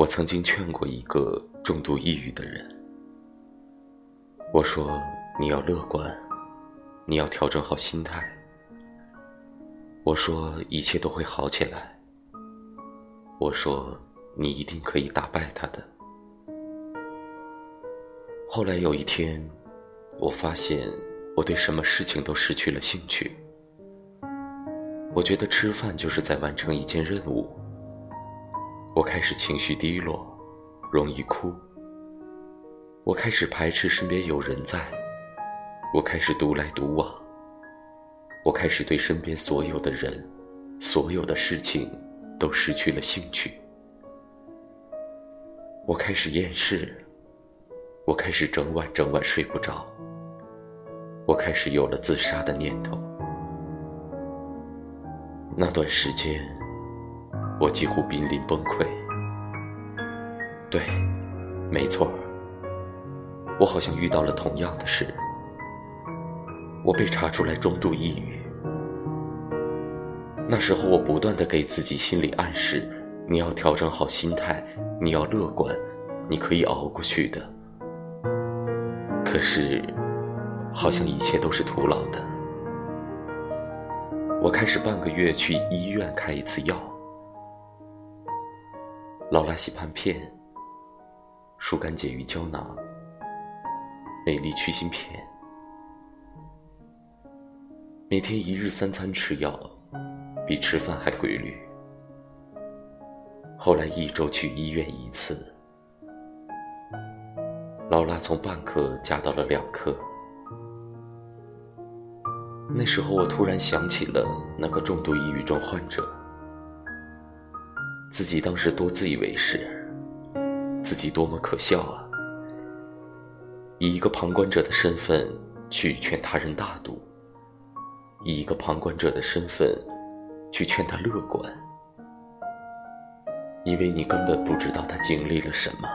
我曾经劝过一个重度抑郁的人，我说你要乐观，你要调整好心态。我说一切都会好起来。我说你一定可以打败他的。后来有一天，我发现我对什么事情都失去了兴趣。我觉得吃饭就是在完成一件任务。我开始情绪低落，容易哭。我开始排斥身边有人在，我开始独来独往。我开始对身边所有的人、所有的事情都失去了兴趣。我开始厌世，我开始整晚整晚睡不着。我开始有了自杀的念头。那段时间。我几乎濒临崩溃。对，没错，我好像遇到了同样的事。我被查出来中度抑郁。那时候我不断的给自己心理暗示：你要调整好心态，你要乐观，你可以熬过去的。可是，好像一切都是徒劳的。我开始半个月去医院开一次药。劳拉喜潘片、疏肝解郁胶囊、美丽去腥片，每天一日三餐吃药，比吃饭还规律。后来一周去医院一次，劳拉从半克加到了两克。那时候我突然想起了那个重度抑郁症患者。自己当时多自以为是，自己多么可笑啊！以一个旁观者的身份去劝他人大度，以一个旁观者的身份去劝他乐观，因为你根本不知道他经历了什么。